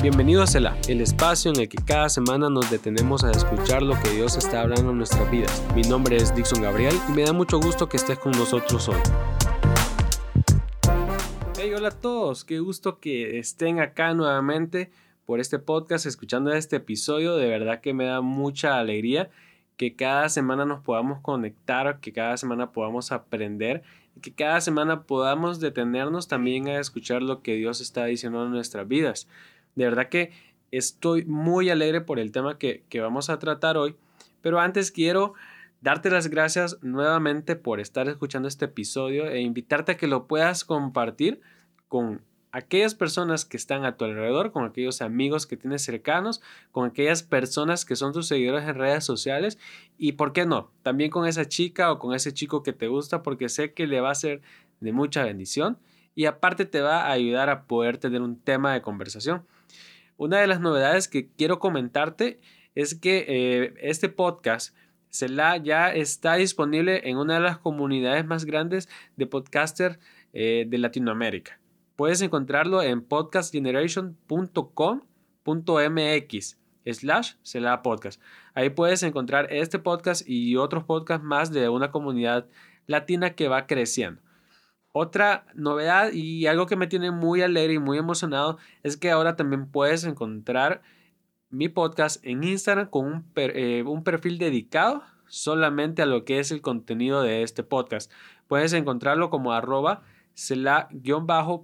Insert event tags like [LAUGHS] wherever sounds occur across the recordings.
Bienvenido a Selah, el espacio en el que cada semana nos detenemos a escuchar lo que Dios está hablando en nuestras vidas. Mi nombre es Dixon Gabriel y me da mucho gusto que estés con nosotros hoy. Hey, hola a todos, qué gusto que estén acá nuevamente por este podcast, escuchando este episodio. De verdad que me da mucha alegría que cada semana nos podamos conectar, que cada semana podamos aprender y que cada semana podamos detenernos también a escuchar lo que Dios está diciendo en nuestras vidas. De verdad que estoy muy alegre por el tema que, vamos a tratar hoy, pero antes quiero darte las gracias nuevamente por estar escuchando este episodio e invitarte a que lo puedas compartir con aquellas personas que están a tu alrededor, con aquellos amigos que tienes cercanos, con aquellas personas que son tus seguidores en redes sociales y, ¿por qué no? También con esa chica o con ese chico que te gusta porque sé que le va a ser de mucha bendición y aparte te va a ayudar a poder tener un tema de conversación. Una de las novedades que quiero comentarte es que eh, este podcast ya está disponible en una de las comunidades más grandes de podcaster eh, de Latinoamérica. Puedes encontrarlo en podcastgeneration.com.mx slash podcast. Ahí puedes encontrar este podcast y otros podcasts más de una comunidad latina que va creciendo. Otra novedad y algo que me tiene muy alegre y muy emocionado es que ahora también puedes encontrar mi podcast en Instagram con un, eh, perfil dedicado solamente a lo que es el contenido de este podcast. Puedes encontrarlo como arroba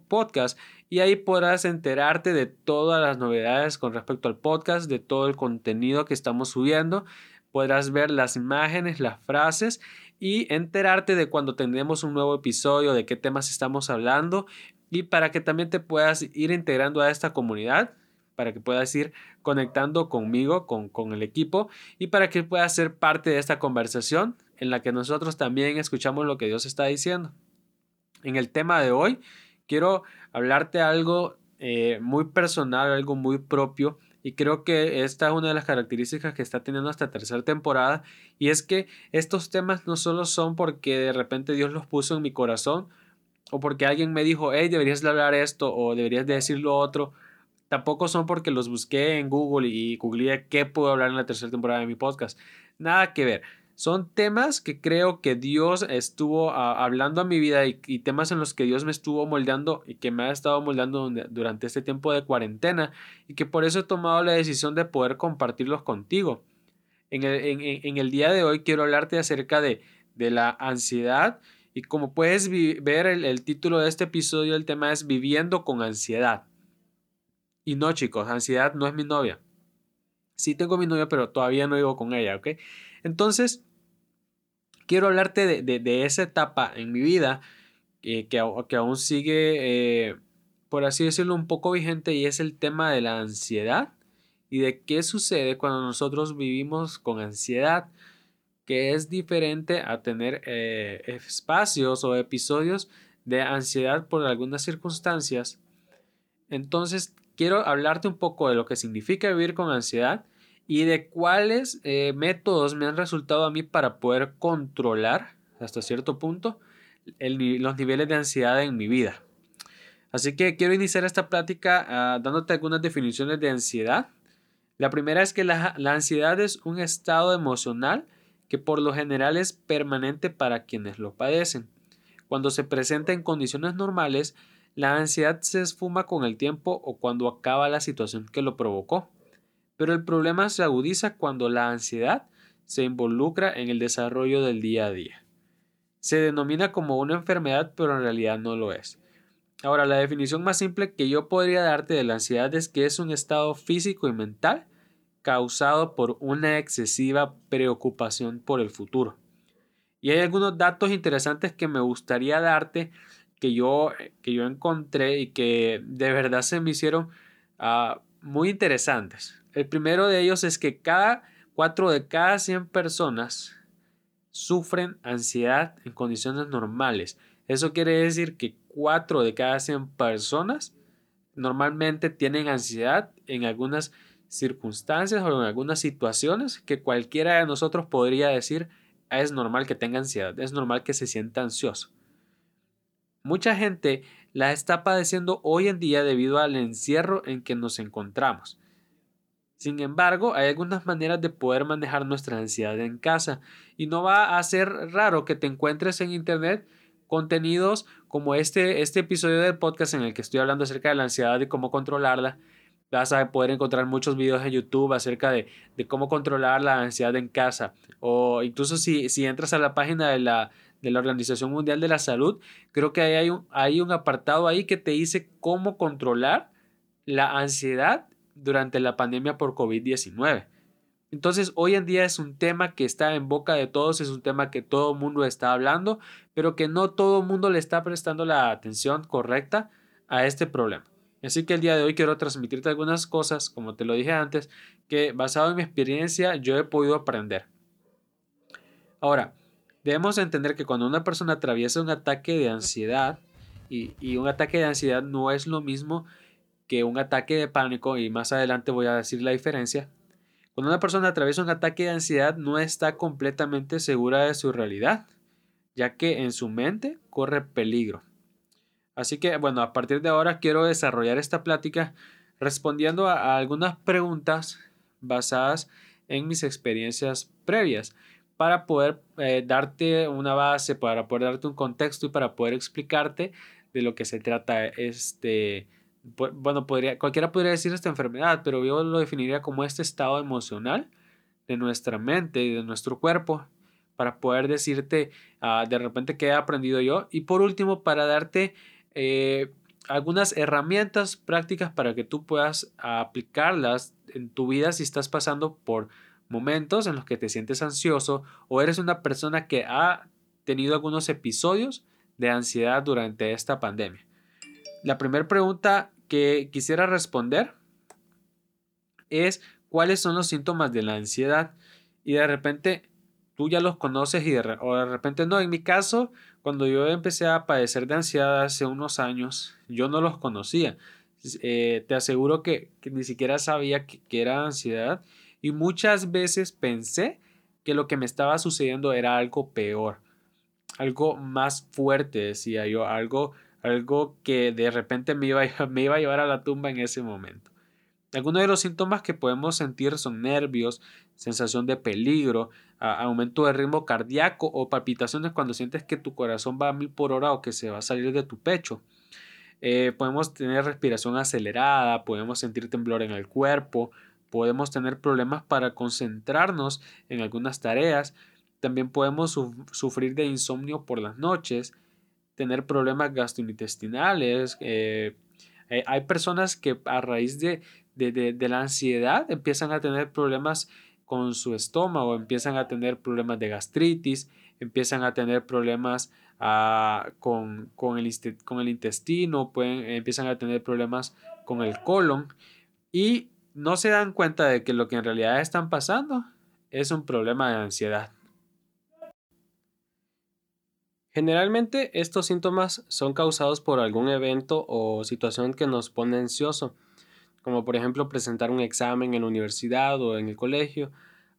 podcast y ahí podrás enterarte de todas las novedades con respecto al podcast, de todo el contenido que estamos subiendo. Podrás ver las imágenes, las frases y enterarte de cuando tendremos un nuevo episodio, de qué temas estamos hablando y para que también te puedas ir integrando a esta comunidad, para que puedas ir conectando conmigo, con, con el equipo y para que puedas ser parte de esta conversación en la que nosotros también escuchamos lo que Dios está diciendo. En el tema de hoy quiero hablarte algo eh, muy personal, algo muy propio y creo que esta es una de las características que está teniendo esta tercera temporada. Y es que estos temas no solo son porque de repente Dios los puso en mi corazón. O porque alguien me dijo, hey, deberías hablar esto o deberías de decir lo otro. Tampoco son porque los busqué en Google y googleé qué puedo hablar en la tercera temporada de mi podcast. Nada que ver son temas que creo que Dios estuvo ah, hablando a mi vida y, temas en los que Dios me estuvo moldeando y que me ha estado moldeando durante este tiempo de cuarentena y que por eso he tomado la decisión de poder compartirlos contigo. En el, día de hoy quiero hablarte acerca de, la ansiedad y como puedes ver el, el título de este episodio, el tema es viviendo con ansiedad. Y no chicos, ansiedad no es mi novia. Sí tengo mi novia, pero todavía no vivo con ella, ¿ok? Entonces, quiero hablarte de, esa etapa en mi vida que, que, aún sigue, eh, por así decirlo, un poco vigente y es el tema de la ansiedad y de qué sucede cuando nosotros vivimos con ansiedad, que es diferente a tener eh, espacios o episodios de ansiedad por algunas circunstancias. Entonces, quiero hablarte un poco de lo que significa vivir con ansiedad y de cuáles eh, métodos me han resultado a mí para poder controlar hasta cierto punto los niveles de ansiedad en mi vida. Así que quiero iniciar esta plática ah, dándote algunas definiciones de ansiedad. La primera es que la, la ansiedad es un estado emocional que por lo general es permanente para quienes lo padecen. Cuando se presenta en condiciones normales, la ansiedad se esfuma con el tiempo o cuando acaba la situación que lo provocó. Pero el problema se agudiza cuando la ansiedad se involucra en el desarrollo del día a día. Se denomina como una enfermedad, pero en realidad no lo es. Ahora, la definición más simple que yo podría darte de la ansiedad es que es un estado físico y mental causado por una excesiva preocupación por el futuro. Y hay algunos datos interesantes que me gustaría darte que yo, que yo encontré y que de verdad se me hicieron ah, muy interesantes. El primero de ellos es que cada 4 de cada 100 personas sufren ansiedad en condiciones normales. Eso quiere decir que 4 de cada 100 personas normalmente tienen ansiedad en algunas circunstancias o en algunas situaciones que cualquiera de nosotros podría decir es normal que tenga ansiedad, es normal que se sienta ansioso. Mucha gente la está padeciendo hoy en día debido al encierro en que nos encontramos. Sin embargo, hay algunas maneras de poder manejar nuestra ansiedad en casa y no va a ser raro que te encuentres en Internet contenidos como este, este episodio del podcast en el que estoy hablando acerca de la ansiedad y cómo controlarla. Vas a poder encontrar muchos videos en YouTube acerca de, cómo controlar la ansiedad en casa. O incluso si, si entras a la página de la, de la Organización Mundial de la Salud, creo que hay un, hay un apartado ahí que te dice cómo controlar la ansiedad durante la pandemia por COVID-19. Entonces, hoy en día es un tema que está en boca de todos, es un tema que todo el mundo está hablando, pero que no todo el mundo le está prestando la atención correcta a este problema. Así que el día de hoy quiero transmitirte algunas cosas, como te lo dije antes, que basado en mi experiencia yo he podido aprender. Ahora, debemos entender que cuando una persona atraviesa un ataque de ansiedad, y, y un ataque de ansiedad no es lo mismo que un ataque de pánico, y más adelante voy a decir la diferencia, cuando una persona atraviesa un ataque de ansiedad no está completamente segura de su realidad, ya que en su mente corre peligro. Así que, bueno, a partir de ahora quiero desarrollar esta plática respondiendo a, algunas preguntas basadas en mis experiencias previas para poder eh, darte una base, para poder darte un contexto y para poder explicarte de lo que se trata este, bueno, podría, cualquiera podría decir esta enfermedad, pero yo lo definiría como este estado emocional de nuestra mente y de nuestro cuerpo para poder decirte ah, de repente qué he aprendido yo y por último para darte eh, algunas herramientas prácticas para que tú puedas aplicarlas en tu vida si estás pasando por momentos en los que te sientes ansioso o eres una persona que ha tenido algunos episodios de ansiedad durante esta pandemia. La primera pregunta que quisiera responder es cuáles son los síntomas de la ansiedad y de repente tú ya los conoces y de, o de repente no. En mi caso, cuando yo empecé a padecer de ansiedad hace unos años, yo no los conocía. Eh, te aseguro que, ni siquiera sabía que, que era ansiedad y muchas veces pensé que lo que me estaba sucediendo era algo peor, algo más fuerte, decía yo, algo algo que de repente me iba, a, [LAUGHS] me iba a llevar a la tumba en ese momento. Algunos de los síntomas que podemos sentir son nervios, sensación de peligro, aumento de ritmo cardíaco o palpitaciones cuando sientes que tu corazón va a mil por hora o que se va a salir de tu pecho. Eh, podemos tener respiración acelerada, podemos sentir temblor en el cuerpo, podemos tener problemas para concentrarnos en algunas tareas, también podemos sufrir de insomnio por las noches, tener problemas gastrointestinales. Eh, eh, hay personas que a raíz de, la ansiedad empiezan a tener problemas con su estómago, empiezan a tener problemas de gastritis, empiezan a tener problemas ah, con, el, con, el, intestino, pueden, empiezan a tener problemas con el colon y no se dan cuenta de que lo que en realidad están pasando es un problema de ansiedad. Generalmente estos síntomas son causados por algún evento o situación que nos pone ansioso, como por ejemplo presentar un examen en la universidad o en el colegio,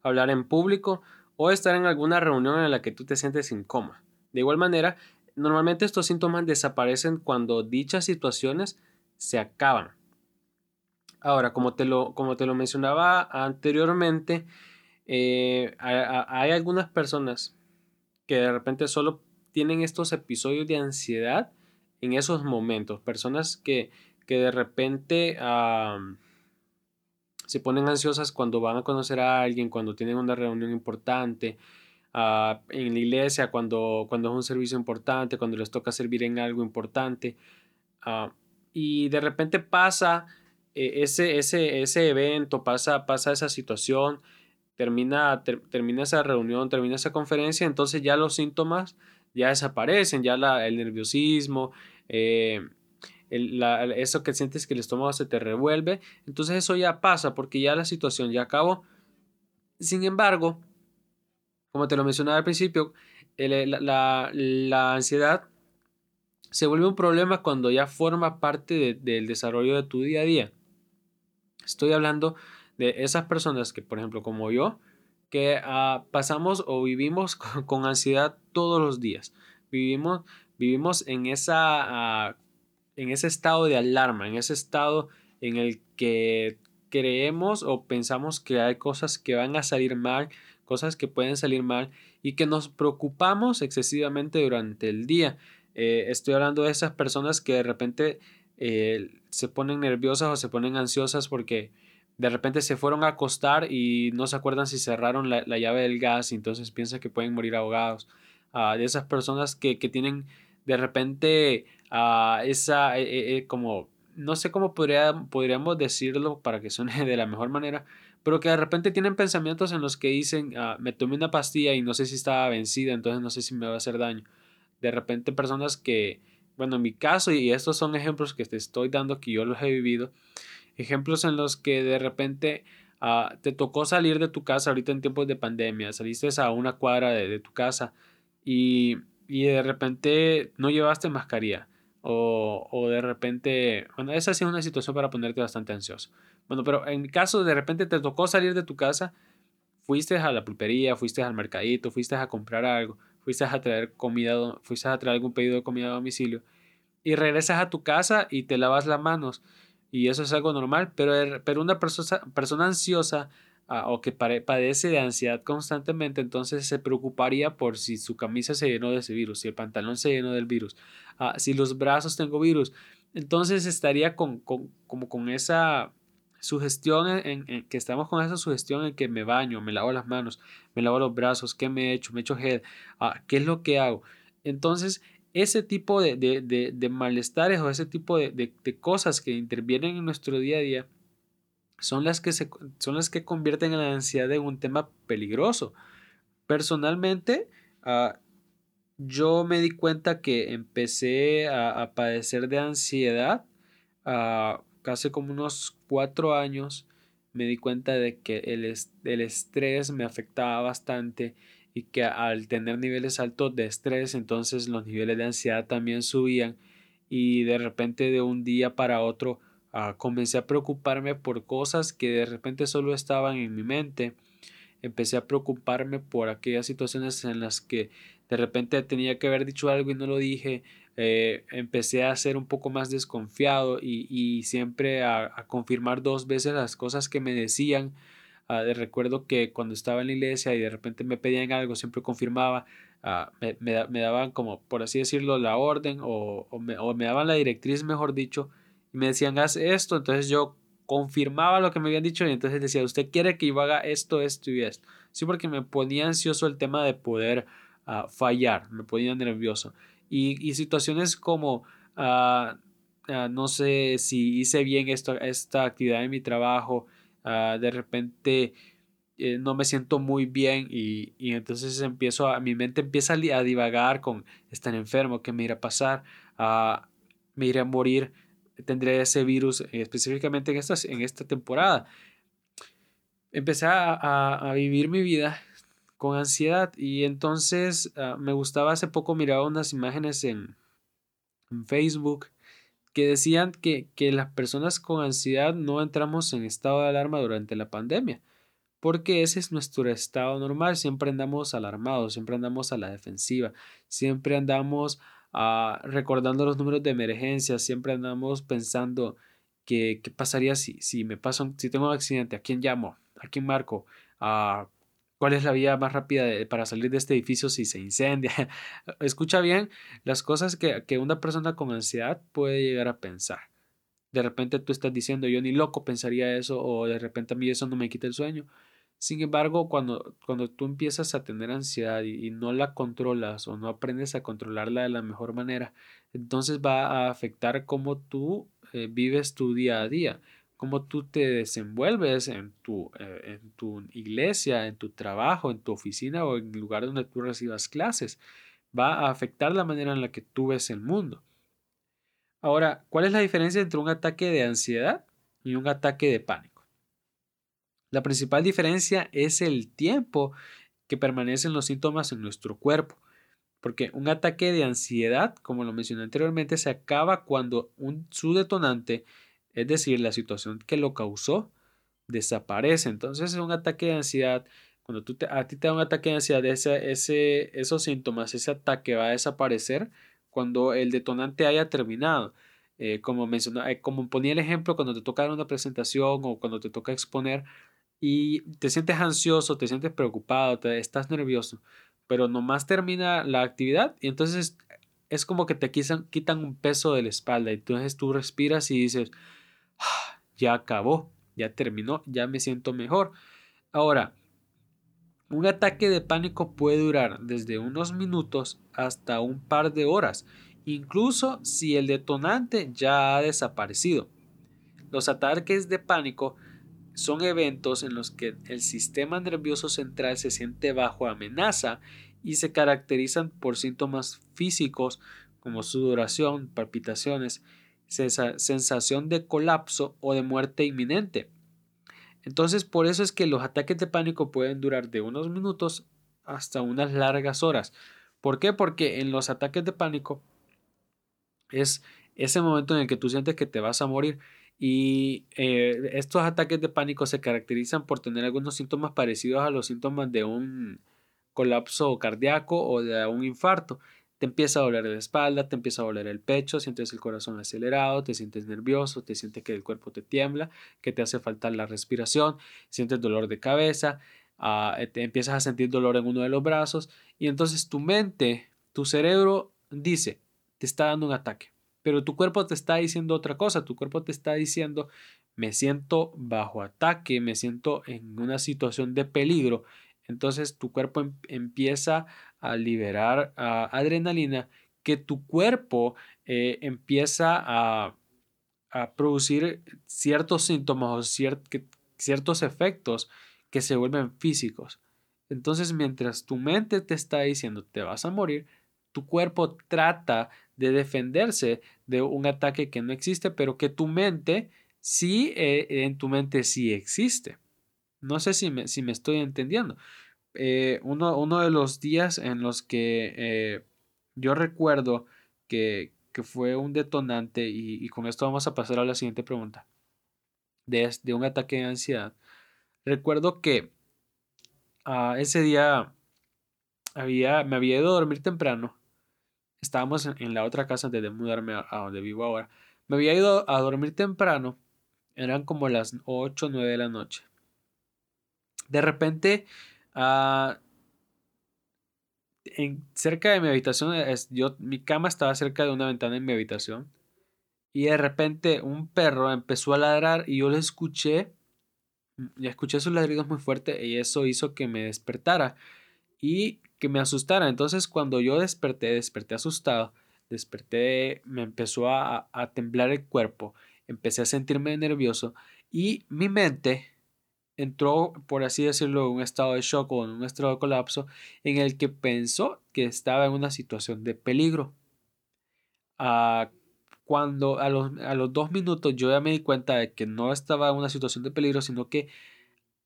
hablar en público o estar en alguna reunión en la que tú te sientes incómodo. De igual manera, normalmente estos síntomas desaparecen cuando dichas situaciones se acaban. Ahora, como te lo, como te lo mencionaba anteriormente, eh, hay algunas personas que de repente solo tienen estos episodios de ansiedad en esos momentos. Personas que, que de repente se ponen ansiosas cuando van a conocer a alguien, cuando tienen una reunión importante, ah, en la iglesia, cuando, cuando es un servicio importante, cuando les toca servir en algo importante. Ah, y de repente pasa eh, ese, ese, ese evento, pasa, pasa esa situación, termina, termina esa reunión, termina esa conferencia, entonces ya los síntomas ya desaparecen, ya el nerviosismo, eh, eso que sientes que el estómago se te revuelve, entonces eso ya pasa porque ya la situación ya acabó. Sin embargo, como te lo mencionaba al principio, la, ansiedad se vuelve un problema cuando ya forma parte del desarrollo de tu día a día. Estoy hablando de esas personas que, por ejemplo, como yo, que ah, pasamos o vivimos [LAUGHS] con, ansiedad todos los días. Vivimos, vivimos en esa, ah, en ese estado de alarma, en ese estado en el que creemos o pensamos que hay cosas que van a salir mal, cosas que pueden salir mal y que nos preocupamos excesivamente durante el día. Eh, estoy hablando de esas personas que de repente eh, se ponen nerviosas o se ponen ansiosas porque de repente se fueron a acostar y no se acuerdan si cerraron la, llave del gas y entonces piensan que pueden morir ahogados. De esas personas que, que, tienen de repente uh, esa, eh, como, no sé cómo podría, podríamos decirlo para que suene [LAUGHS] de la mejor manera, pero que de repente tienen pensamientos en los que dicen, ah, me tomé una pastilla y no sé si estaba vencida, entonces no sé si me va a hacer daño. De repente personas que, bueno, en mi caso, y estos son ejemplos que te estoy dando que yo los he vivido, ejemplos en los que de repente ah, te tocó salir de tu casa ahorita en tiempos de pandemia, saliste a una cuadra de, tu casa y, y, de repente no llevaste mascarilla. O, o de repente, bueno, esa sí es una situación para ponerte bastante ansioso. Bueno, pero en caso de repente te tocó salir de tu casa, fuiste a la pulpería, fuiste al mercadito, fuiste a comprar algo, fuiste a traer comida, fuiste a traer algún pedido de comida a domicilio y regresas a tu casa y te lavas las manos y eso es algo normal, pero, er, pero una persona, persona ansiosa ah, o que padece de ansiedad constantemente, entonces se preocuparía por si su camisa se llenó de ese virus, si el pantalón se llenó del virus, ah, si los brazos tengo virus, entonces estaría con, con, como con esa sugestión en, que estamos con esa sugestión en que me baño, me lavo las manos, me lavo los brazos, qué me he hecho, me he hecho gel, ah, qué es lo que hago. Entonces, ese tipo de, de, de, malestares o ese tipo de, cosas que intervienen en nuestro día a día son las que, se, son las que convierten a la ansiedad en un tema peligroso. Personalmente, ah, yo me di cuenta que empecé a, padecer de ansiedad uh, casi como unos cuatro años. Me di cuenta de que el, el estrés me afectaba bastante y que al tener niveles altos de estrés, entonces los niveles de ansiedad también subían y de repente de un día para otro uh, comencé a preocuparme por cosas que de repente solo estaban en mi mente. Empecé a preocuparme por aquellas situaciones en las que de repente tenía que haber dicho algo y no lo dije. Eh, empecé a ser un poco más desconfiado y, y siempre a, confirmar dos veces las cosas que me decían Ah, recuerdo que cuando estaba en la iglesia y de repente me pedían algo, siempre confirmaba, ah, me, me, daban como, por así decirlo, la orden o, o, me, o, me, daban la directriz, mejor dicho, y me decían, haz esto, entonces yo confirmaba lo que me habían dicho y entonces decía, usted quiere que yo haga esto, esto y esto. Sí, porque me ponía ansioso el tema de poder ah, fallar, me ponía nervioso. Y, y situaciones como... no sé si hice bien esto, esta actividad en mi trabajo, de repente eh, no me siento muy bien y, entonces empiezo a, mi mente empieza a, divagar con estar enfermo, qué me irá a pasar, uh, me iré a morir, tendré ese virus eh, específicamente en esta, en esta temporada. Empecé a, vivir mi vida con ansiedad y entonces ah, me gustaba hace poco mirar unas imágenes en, en Facebook que decían que, las personas con ansiedad no entramos en estado de alarma durante la pandemia, porque ese es nuestro estado normal, siempre andamos alarmados, siempre andamos a la defensiva, siempre andamos ah, recordando los números de emergencia, siempre andamos pensando que, qué pasaría si, si me pasa, si tengo un accidente, a quién llamo, a quién marco, ah, ¿Cuál es la vía más rápida para salir de este edificio si se incendia? [LAUGHS] Escucha bien las cosas que, que, una persona con ansiedad puede llegar a pensar. De repente tú estás diciendo, yo ni loco pensaría eso, o de repente a mí eso no me quita el sueño. Sin embargo, cuando, cuando tú empiezas a tener ansiedad y, no la controlas o no aprendes a controlarla de la mejor manera, entonces va a afectar cómo tú eh, vives tu día a día cómo tú te desenvuelves en tu, eh, en tu iglesia, en tu trabajo, en tu oficina o en el lugar donde tú recibas clases. Va a afectar la manera en la que tú ves el mundo. Ahora, ¿cuál es la diferencia entre un ataque de ansiedad y un ataque de pánico? La principal diferencia es el tiempo que permanecen los síntomas en nuestro cuerpo. Porque un ataque de ansiedad, como lo mencioné anteriormente, se acaba cuando un, su detonante es decir, la situación que lo causó desaparece. Entonces es un ataque de ansiedad. Cuando tú a ti te da un ataque de ansiedad, ese, ese, esos síntomas, ese ataque va a desaparecer cuando el detonante haya terminado. Eh, como, mencionaba, eh, como ponía el ejemplo, cuando te toca dar una presentación o cuando te toca exponer y te sientes ansioso, te sientes preocupado, te, estás nervioso, pero nomás termina la actividad y entonces es como que te quitan, quitan un peso de la espalda y entonces tú respiras y dices, ah, ya acabó, ya terminó, ya me siento mejor. Ahora, un ataque de pánico puede durar desde unos minutos hasta un par de horas incluso si el detonante ya ha desaparecido. Los ataques de pánico son eventos en los que el sistema nervioso central se siente bajo amenaza y se caracterizan por síntomas físicos como sudoración, palpitaciones, sensación de colapso o de muerte inminente. Entonces, por eso es que los ataques de pánico pueden durar de unos minutos hasta unas largas horas. ¿Por qué? Porque en los ataques de pánico es ese momento en el que tú sientes que te vas a morir. Y eh, estos ataques de pánico se caracterizan por tener algunos síntomas parecidos a los síntomas de un colapso cardíaco o de un infarto. Te empieza a doler la espalda, te empieza a doler el pecho, sientes el corazón acelerado, te sientes nervioso, te sientes que el cuerpo te tiembla, que te hace faltar la respiración, sientes dolor de cabeza, ah, te empiezas a sentir dolor en uno de los brazos y entonces tu mente, tu cerebro dice, te está dando un ataque, pero tu cuerpo te está diciendo otra cosa, tu cuerpo te está diciendo, me siento bajo ataque, me siento en una situación de peligro, entonces tu cuerpo em, empieza a liberar adrenalina que tu cuerpo eh, empieza a, producir ciertos síntomas o ciertos efectos que se vuelven físicos. Entonces, mientras tu mente te está diciendo te vas a morir, tu cuerpo trata de defenderse de un ataque que no existe, pero que tu mente sí, eh, en tu mente sí existe. No sé si me, si me estoy entendiendo. Eh, uno, de los días en los que eh, yo recuerdo que, fue un detonante, y, con esto vamos a pasar a la siguiente pregunta, de, de un ataque de ansiedad. Recuerdo que ah, ese día había, me había ido a dormir temprano estábamos en, la otra casa antes de mudarme a, donde vivo ahora. Me había ido a dormir temprano, eran como las 8 o 9 de la noche. De repente, ah, en, cerca de mi habitación, es, yo, mi cama estaba cerca de una ventana en mi habitación. Y de repente un perro empezó a ladrar y yo lo escuché. Y escuché sus ladridos muy fuerte y eso hizo que me despertara. Y que me asustara. Entonces cuando yo desperté, desperté asustado, desperté, me empezó a, a temblar el cuerpo, empecé a sentirme nervioso y mi mente entró, por así decirlo, en un estado de shock o en un estado de colapso en el que pensó que estaba en una situación de peligro. Ah, cuando a los, a los dos minutos yo ya me di cuenta de que no estaba en una situación de peligro, sino que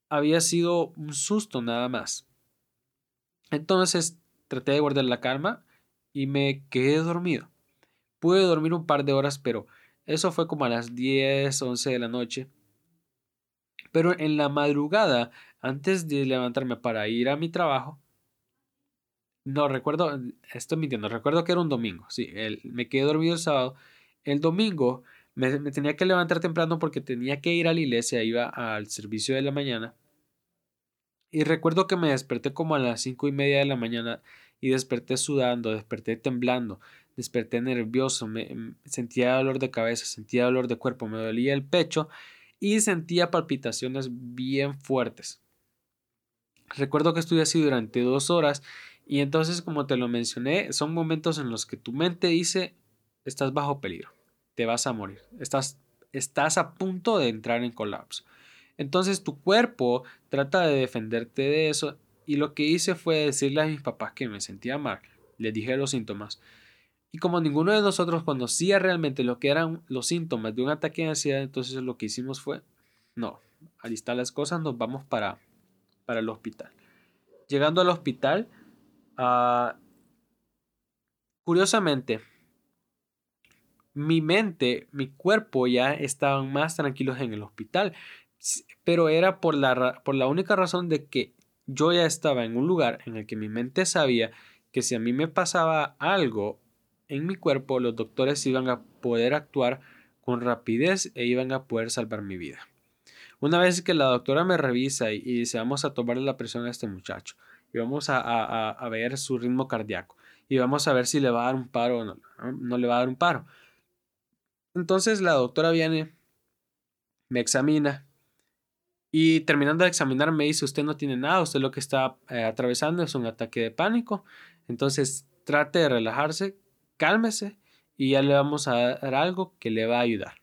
había sido un susto nada más. Entonces traté de guardar la calma y me quedé dormido. Pude dormir un par de horas, pero eso fue como a las 10, 11 de la noche. Pero en la madrugada, antes de levantarme para ir a mi trabajo, no recuerdo, estoy mintiendo, recuerdo que era un domingo, sí, me quedé dormido el sábado. El domingo me, me, tenía que levantar temprano porque tenía que ir a la iglesia, iba al servicio de la mañana. Y recuerdo que me desperté como a las cinco y media de la mañana y desperté sudando, desperté temblando, desperté nervioso, me, mm, sentía dolor de cabeza, sentía dolor de cuerpo, me dolía el pecho y sentía palpitaciones bien fuertes. Recuerdo que estuve así durante dos horas y entonces, como te lo mencioné, son momentos en los que tu mente dice, estás bajo peligro, te vas a morir, estás, estás a punto de entrar en colapso. Entonces tu cuerpo trata de defenderte de eso y lo que hice fue decirle a mis papás que me sentía mal. Les dije los síntomas. Y como ninguno de nosotros conocía realmente lo que eran los síntomas de un ataque de ansiedad, entonces lo que hicimos fue, no, alistar las cosas, nos vamos para, para el hospital. Llegando al hospital, uh, curiosamente, mi mente, mi cuerpo ya estaban más tranquilos en el hospital pero era por la, por la única razón de que yo ya estaba en un lugar en el que mi mente sabía que si a mí me pasaba algo en mi cuerpo, los doctores iban a poder actuar con rapidez e iban a poder salvar mi vida. Una vez que la doctora me revisa y, dice vamos a tomarle la presión a este muchacho y vamos a, ver su ritmo cardíaco y vamos a ver si le va a dar un paro o no, no le va a dar un paro. Entonces la doctora viene, me examina y terminando de examinar me dice usted no tiene nada, usted lo que está eh, atravesando es un ataque de pánico, entonces trate de relajarse, cálmese y ya le vamos a dar algo que le va a ayudar.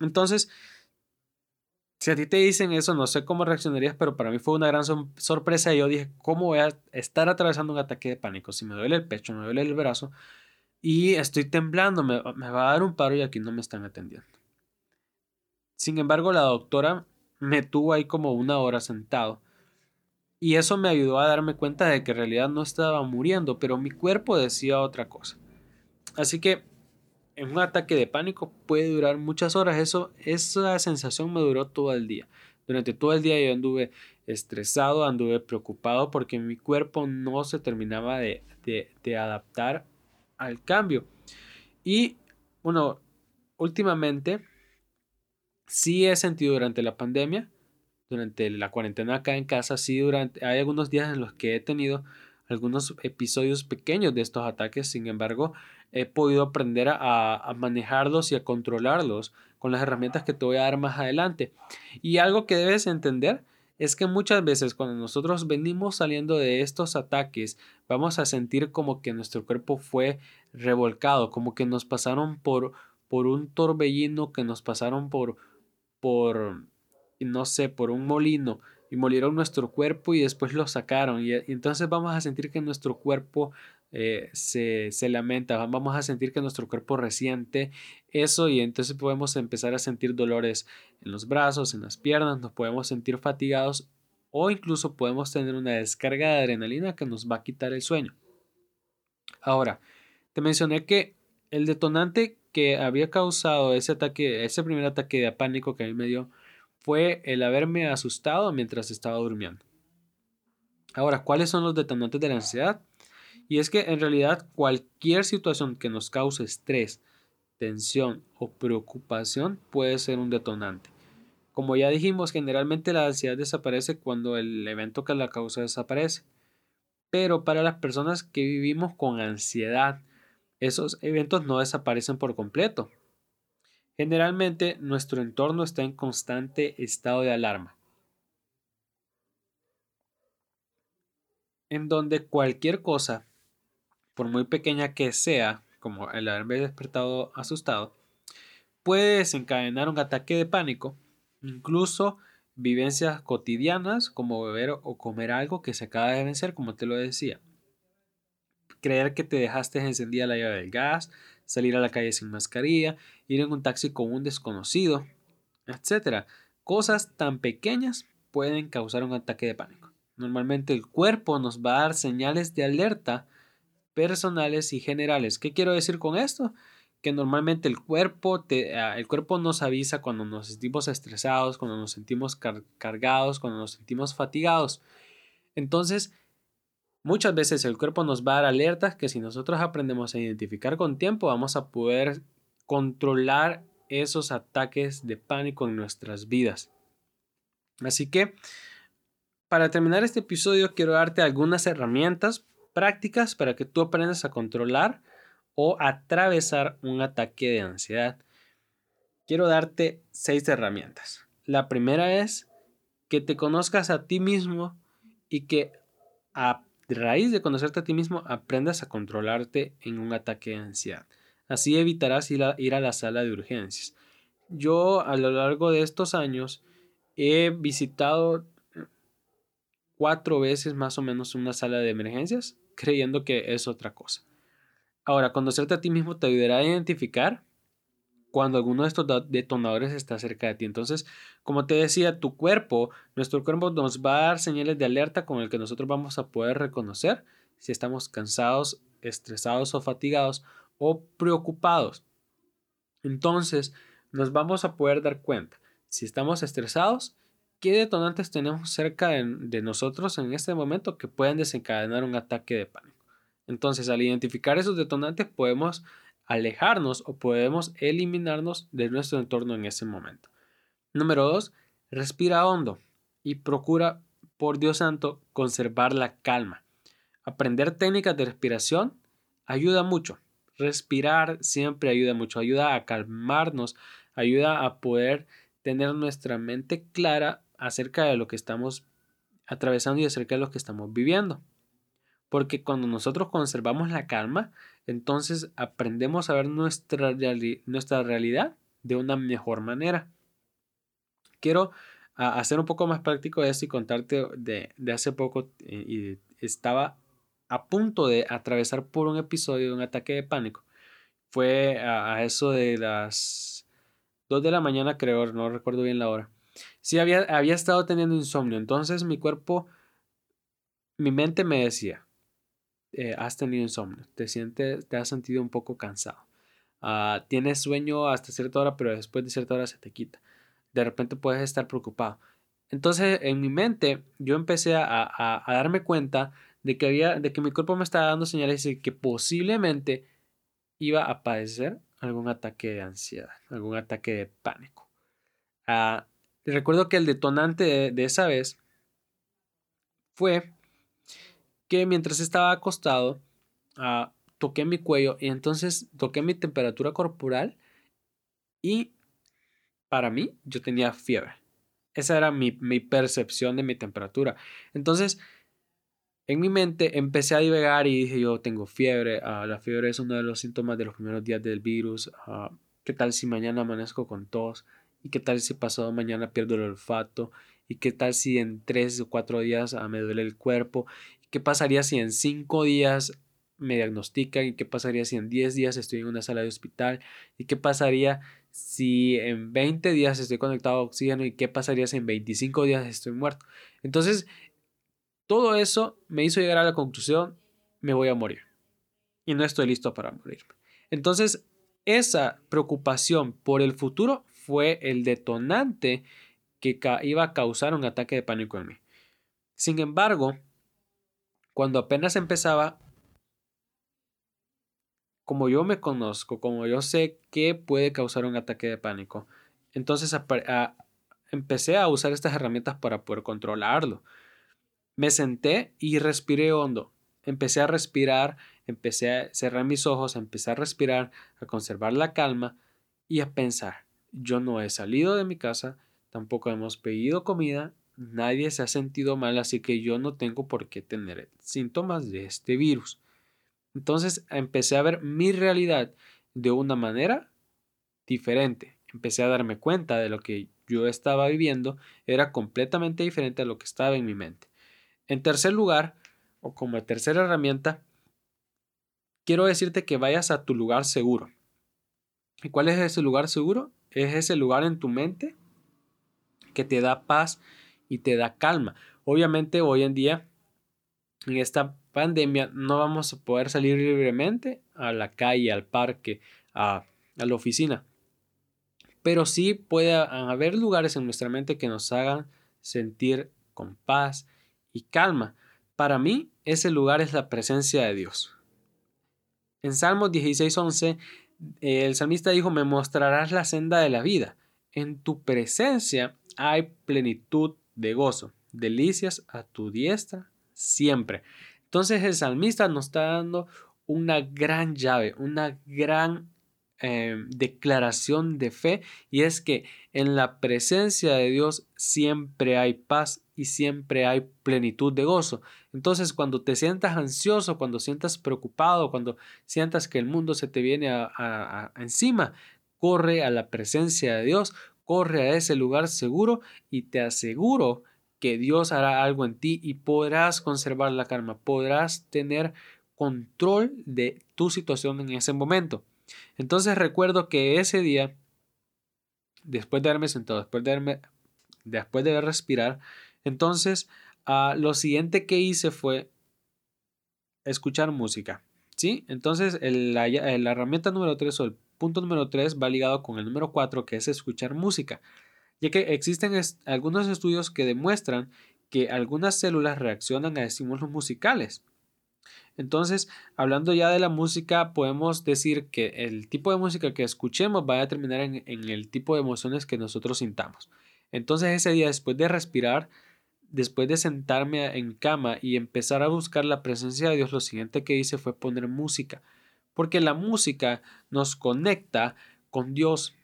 Entonces, si a ti te dicen eso, no sé cómo reaccionarías, pero para mí fue una gran sorpresa. Y yo dije, ¿cómo voy a estar atravesando un ataque de pánico? Si me duele el pecho, me duele el brazo y estoy temblando, me, me va a dar un paro y aquí no me están atendiendo. Sin embargo, la doctora me tuvo ahí como una hora sentado. Y eso me ayudó a darme cuenta de que en realidad no estaba muriendo, pero mi cuerpo decía otra cosa. Así que en un ataque de pánico puede durar muchas horas. Eso, esa sensación me duró todo el día. Durante todo el día yo anduve estresado, anduve preocupado porque mi cuerpo no se terminaba de, de, adaptar al cambio. Y bueno, últimamente sí he sentido durante la pandemia, durante la cuarentena acá en casa, sí durante, hay algunos días en los que he tenido algunos episodios pequeños de estos ataques, sin embargo, he podido aprender a, manejarlos y a controlarlos con las herramientas que te voy a dar más adelante. Y algo que debes entender es que muchas veces cuando nosotros venimos saliendo de estos ataques, vamos a sentir como que nuestro cuerpo fue revolcado, como que nos pasaron por, por un torbellino, que nos pasaron por, por, no sé, por un molino y molieron nuestro cuerpo y después lo sacaron. Y, entonces vamos a sentir que nuestro cuerpo eh, se, se, lamenta, vamos a sentir que nuestro cuerpo resiente eso y entonces podemos empezar a sentir dolores en los brazos, en las piernas, nos podemos sentir fatigados o incluso podemos tener una descarga de adrenalina que nos va a quitar el sueño. Ahora, te mencioné que el detonante que había causado ese ataque, ese primer ataque de pánico que a mí me dio, fue el haberme asustado mientras estaba durmiendo. Ahora, ¿cuáles son los detonantes de la ansiedad? Y es que en realidad cualquier situación que nos cause estrés, tensión o preocupación puede ser un detonante. Como ya dijimos, generalmente la ansiedad desaparece cuando el evento que la causa desaparece. Pero para las personas que vivimos con ansiedad, esos eventos no desaparecen por completo. Generalmente nuestro entorno está en constante estado de alarma, en donde cualquier cosa, por muy pequeña que sea, como el haberme despertado asustado, puede desencadenar un ataque de pánico, incluso vivencias cotidianas como beber o comer algo que se acaba de vencer, como te lo decía. Creer que te dejaste encendida la llave del gas, salir a la calle sin mascarilla, ir en un taxi con un desconocido, etc. Cosas tan pequeñas pueden causar un ataque de pánico. Normalmente el cuerpo nos va a dar señales de alerta personales y generales. ¿Qué quiero decir con esto? Que normalmente el cuerpo, ah, el cuerpo nos avisa cuando nos sentimos estresados, cuando nos sentimos cargados, cuando nos sentimos fatigados. Entonces, Muchas veces el cuerpo nos va a dar alertas que si nosotros aprendemos a identificar con tiempo vamos a poder controlar esos ataques de pánico en nuestras vidas. Así que, para terminar este episodio, quiero darte algunas herramientas prácticas para que tú aprendas a controlar o atravesar un ataque de ansiedad. Quiero darte seis herramientas. La primera es que te conozcas a ti mismo y que a de raíz de conocerte a ti mismo, aprendas a controlarte en un ataque de ansiedad. Así evitarás ir a, ir a la sala de urgencias. Yo a lo largo de estos años he visitado cuatro veces más o menos una sala de emergencias, creyendo que es otra cosa. Ahora, conocerte a ti mismo te ayudará a identificar cuando alguno de estos detonadores está cerca de ti. Entonces, como te decía, tu cuerpo, nuestro cuerpo nos va a dar señales de alerta con el que nosotros vamos a poder reconocer si estamos cansados, estresados o fatigados o preocupados. Entonces, nos vamos a poder dar cuenta si estamos estresados, qué detonantes tenemos cerca de, de nosotros en este momento que pueden desencadenar un ataque de pánico. Entonces, al identificar esos detonantes, podemos alejarnos o podemos eliminarnos de nuestro entorno en ese momento. Número dos, respira hondo y procura, por Dios santo, conservar la calma. Aprender técnicas de respiración ayuda mucho. Respirar siempre ayuda mucho, ayuda a calmarnos, ayuda a poder tener nuestra mente clara acerca de lo que estamos atravesando y acerca de lo que estamos viviendo. Porque cuando nosotros conservamos la calma, entonces aprendemos a ver nuestra, nuestra realidad de una mejor manera. Quiero hacer un poco más práctico esto y contarte de, hace poco eh, y estaba a punto de atravesar por un episodio de un ataque de pánico. Fue a, eso de las 2 de la mañana, creo, no recuerdo bien la hora. Sí, había, había estado teniendo insomnio, entonces mi cuerpo, mi mente me decía, eh, has tenido insomnio, te sientes, te has sentido un poco cansado. Ah, tienes sueño hasta cierta hora, pero después de cierta hora se te quita. De repente puedes estar preocupado. Entonces, en mi mente, yo empecé a, a, a darme cuenta de que, había, de que mi cuerpo me estaba dando señales de que posiblemente iba a padecer algún ataque de ansiedad, algún ataque de pánico. Ah, recuerdo que el detonante de, esa vez fue que mientras estaba acostado, ah, toqué mi cuello y entonces toqué mi temperatura corporal y para mí yo tenía fiebre. Esa era mi, percepción de mi temperatura. Entonces, en mi mente empecé a divagar y dije yo tengo fiebre, ah, la fiebre es uno de los síntomas de los primeros días del virus, ah, ¿qué tal si mañana amanezco con tos? ¿Y qué tal si pasado mañana pierdo el olfato? ¿Y qué tal si en tres o cuatro días me duele el cuerpo? ¿Y qué pasaría si en cinco días me diagnostican? ¿Y qué pasaría si en diez días estoy en una sala de hospital? ¿Y qué pasaría si en 20 días estoy conectado a oxígeno? ¿Y qué pasaría si en 25 días estoy muerto? Entonces todo eso me hizo llegar a la conclusión, me voy a morir. Y no estoy listo para morirme. Entonces, esa preocupación por el futuro fue el detonante que iba a causar un ataque de pánico en mí. Sin embargo, cuando apenas empezaba, como yo me conozco, como yo sé que puede causar un ataque de pánico, entonces empecé a usar estas herramientas para poder controlarlo. Me senté y respiré hondo. Empecé a respirar, empecé a cerrar mis ojos, empecé a respirar, a conservar la calma y a pensar, yo no he salido de mi casa, tampoco hemos pedido comida, nadie se ha sentido mal, así que yo no tengo por qué tener síntomas de este virus. Entonces empecé a ver mi realidad de una manera diferente. Empecé a darme cuenta de lo que yo estaba viviendo era completamente diferente a lo que estaba en mi mente. En tercer lugar, o como tercera herramienta, quiero decirte que vayas a tu lugar seguro. ¿Y cuál es ese lugar seguro? Es ese lugar en tu mente que te da paz y te da calma. Obviamente hoy en día, en esta pandemia, no vamos a poder salir libremente a la calle, al parque, a, la oficina. Pero sí puede haber lugares en nuestra mente que nos hagan sentir con paz, y calma. Para mí, ese lugar es la presencia de Dios. En Salmos 16:11, el salmista dijo, me mostrarás la senda de la vida. En tu presencia hay plenitud de gozo, delicias a tu diestra siempre. Entonces el salmista nos está dando una gran llave, una gran eh, declaración de fe y es que en la presencia de Dios siempre hay paz y siempre hay plenitud de gozo. Entonces cuando te sientas ansioso, cuando sientas preocupado, cuando sientas que el mundo se te viene encima, corre a la presencia de Dios, corre a ese lugar seguro y te aseguro que Dios hará algo en ti y podrás conservar la calma, podrás tener control de tu situación en ese momento. Entonces recuerdo que ese día, después de haberme sentado, después de haberme, después de respirar, entonces ah, lo siguiente que hice fue escuchar música. ¿Sí? Entonces la, herramienta número 3 o el punto número 3 va ligado con el número 4 que es escuchar música, ya que existen algunos estudios que demuestran que algunas células reaccionan a estímulos musicales. Entonces, hablando ya de la música, podemos decir que el tipo de música que escuchemos va a determinar en, en el tipo de emociones que nosotros sintamos. Entonces, ese día, después de respirar, después de sentarme en cama y empezar a buscar la presencia de Dios, lo siguiente que hice fue poner música, porque la música nos conecta con Dios.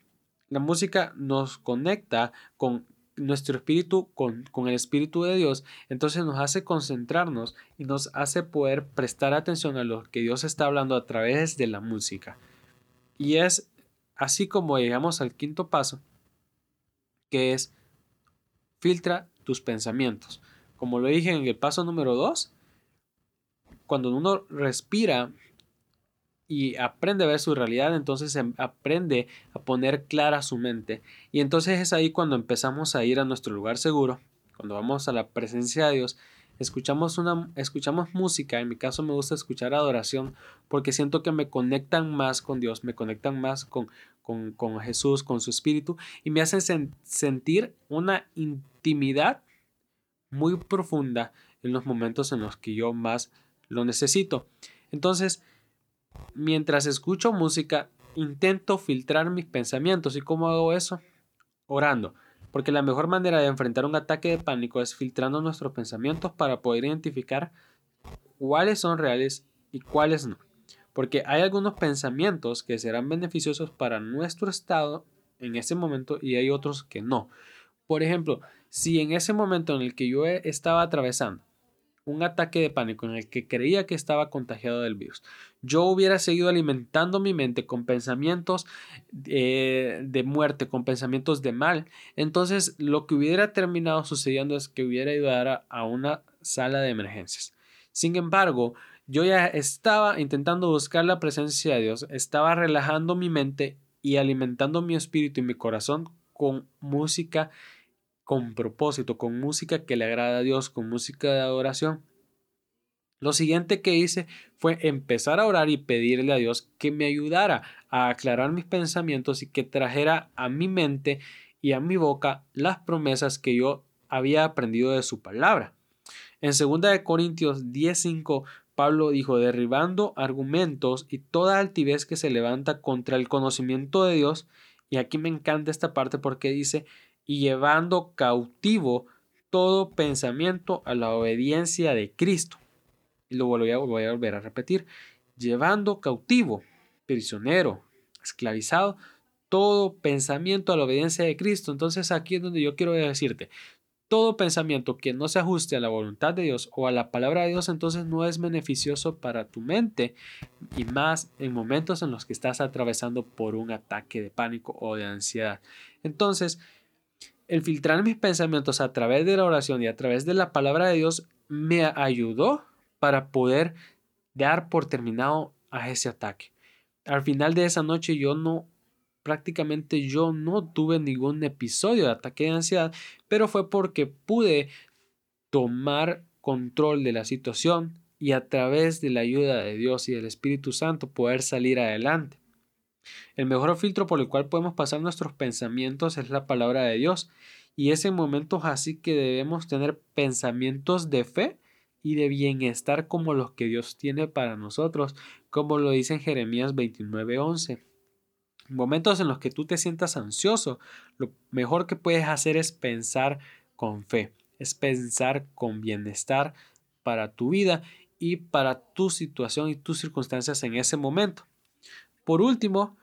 La música nos conecta con nuestro espíritu, con, con, el espíritu de Dios, entonces nos hace concentrarnos y nos hace poder prestar atención a lo que Dios está hablando a través de la música. Y es así como llegamos al quinto paso, que es filtra tus pensamientos. Como lo dije en el paso número 2, cuando uno respira y aprende a ver su realidad, entonces aprende a poner clara su mente. Y entonces es ahí cuando empezamos a ir a nuestro lugar seguro, cuando vamos a la presencia de Dios, escuchamos, una, escuchamos música, en mi caso me gusta escuchar adoración porque siento que me conectan más con Dios, me conectan más con, con, con Jesús, con su espíritu y me hacen sentir una intimidad muy profunda en los momentos en los que yo más lo necesito. Entonces, mientras escucho música, intento filtrar mis pensamientos. ¿Y cómo hago eso? Orando. Porque la mejor manera de enfrentar un ataque de pánico es filtrando nuestros pensamientos para poder identificar cuáles son reales y cuáles no. Porque hay algunos pensamientos que serán beneficiosos para nuestro estado en ese momento y hay otros que no. Por ejemplo, si en ese momento en el que yo estaba atravesando un ataque de pánico en el que creía que estaba contagiado del virus, yo hubiera seguido alimentando mi mente con pensamientos eh, de muerte, con pensamientos de mal, entonces lo que hubiera terminado sucediendo es que hubiera ido a, a una sala de emergencias. Sin embargo, yo ya estaba intentando buscar la presencia de Dios, estaba relajando mi mente y alimentando mi espíritu y mi corazón con música con propósito, con música que le agrada a Dios, con música de adoración. Lo siguiente que hice fue empezar a orar y pedirle a Dios que me ayudara a aclarar mis pensamientos y que trajera a mi mente y a mi boca las promesas que yo había aprendido de su palabra. En 2 Corintios 10:5 Pablo dijo, derribando argumentos y toda altivez que se levanta contra el conocimiento de Dios, y aquí me encanta esta parte porque dice, y llevando cautivo todo pensamiento a la obediencia de Cristo. Y lo voy a, volver a repetir, llevando cautivo, prisionero, esclavizado, todo pensamiento a la obediencia de Cristo. Entonces aquí es donde yo quiero decirte, todo pensamiento que no se ajuste a la voluntad de Dios o a la palabra de Dios, entonces no es beneficioso para tu mente y más en momentos en los que estás atravesando por un ataque de pánico o de ansiedad. Entonces, el filtrar mis pensamientos a través de la oración y a través de la palabra de Dios me ayudó para poder dar por terminado a ese ataque. Al final de esa noche yo no prácticamente yo no tuve ningún episodio de ataque de ansiedad, pero fue porque pude tomar control de la situación y a través de la ayuda de Dios y del Espíritu Santo poder salir adelante. El mejor filtro por el cual podemos pasar nuestros pensamientos es la palabra de Dios y es en momentos así que debemos tener pensamientos de fe y de bienestar como los que Dios tiene para nosotros, como lo dice en Jeremías 29:11. Momentos en los que tú te sientas ansioso, lo mejor que puedes hacer es pensar con fe, es pensar con bienestar para tu vida y para tu situación y tus circunstancias en ese momento. Por último,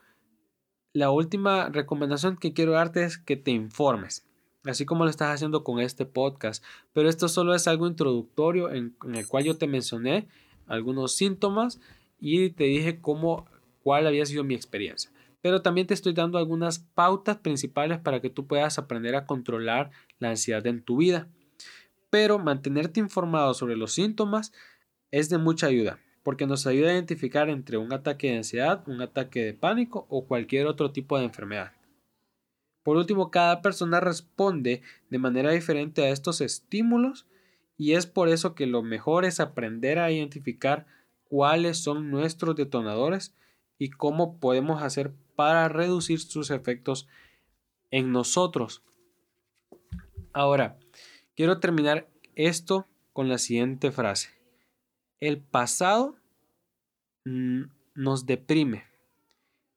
la última recomendación que quiero darte es que te informes, así como lo estás haciendo con este podcast. Pero esto solo es algo introductorio en, el cual yo te mencioné algunos síntomas y te dije cómo, cuál había sido mi experiencia pero también te estoy dando algunas pautas principales para que tú puedas aprender a controlar la ansiedad en tu vida. Pero mantenerte informado sobre los síntomas es de mucha ayuda, porque nos ayuda a identificar entre un ataque de ansiedad, un ataque de pánico o cualquier otro tipo de enfermedad. Por último, cada persona responde de manera diferente a estos estímulos y es por eso que lo mejor es aprender a identificar cuáles son nuestros detonadores y cómo podemos hacer para reducir sus efectos en nosotros. Ahora, quiero terminar esto con la siguiente frase. El pasado nos deprime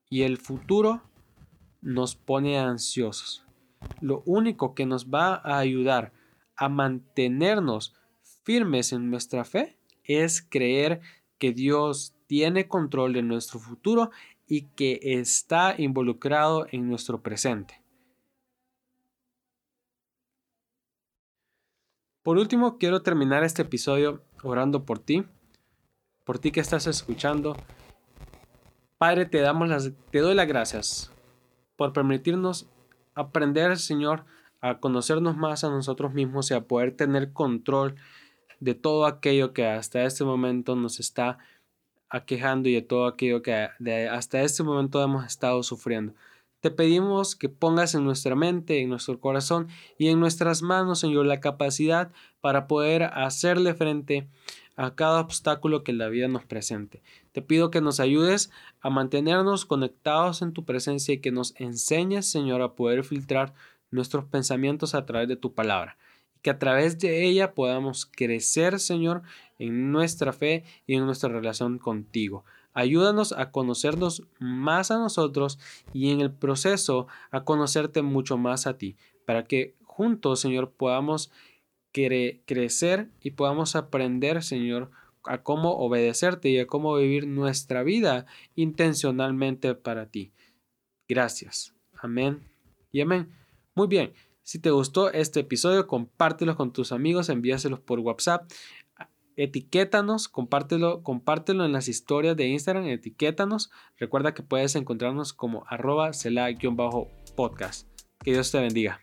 y el futuro nos pone ansiosos. Lo único que nos va a ayudar a mantenernos firmes en nuestra fe es creer que Dios tiene control de nuestro futuro y que está involucrado en nuestro presente. Por último, quiero terminar este episodio orando por ti, por ti que estás escuchando. Padre, te damos las, te doy las gracias por permitirnos aprender, Señor, a conocernos más a nosotros mismos y a poder tener control de todo aquello que hasta este momento nos está aquejando y de todo aquello que hasta este momento hemos estado sufriendo. Te pedimos que pongas en nuestra mente, en nuestro corazón y en nuestras manos, Señor, la capacidad para poder hacerle frente a cada obstáculo que la vida nos presente. Te pido que nos ayudes a mantenernos conectados en tu presencia y que nos enseñes, Señor, a poder filtrar nuestros pensamientos a través de tu palabra que a través de ella podamos crecer, Señor, en nuestra fe y en nuestra relación contigo. Ayúdanos a conocernos más a nosotros y en el proceso a conocerte mucho más a ti, para que juntos, Señor, podamos crecer y podamos aprender, Señor, a cómo obedecerte y a cómo vivir nuestra vida intencionalmente para ti. Gracias. Amén y amén. Muy bien. Si te gustó este episodio, compártelo con tus amigos, envíaselos por WhatsApp, etiquétanos, compártelo, compártelo en las historias de Instagram, etiquétanos. Recuerda que puedes encontrarnos como arroba podcast Que Dios te bendiga.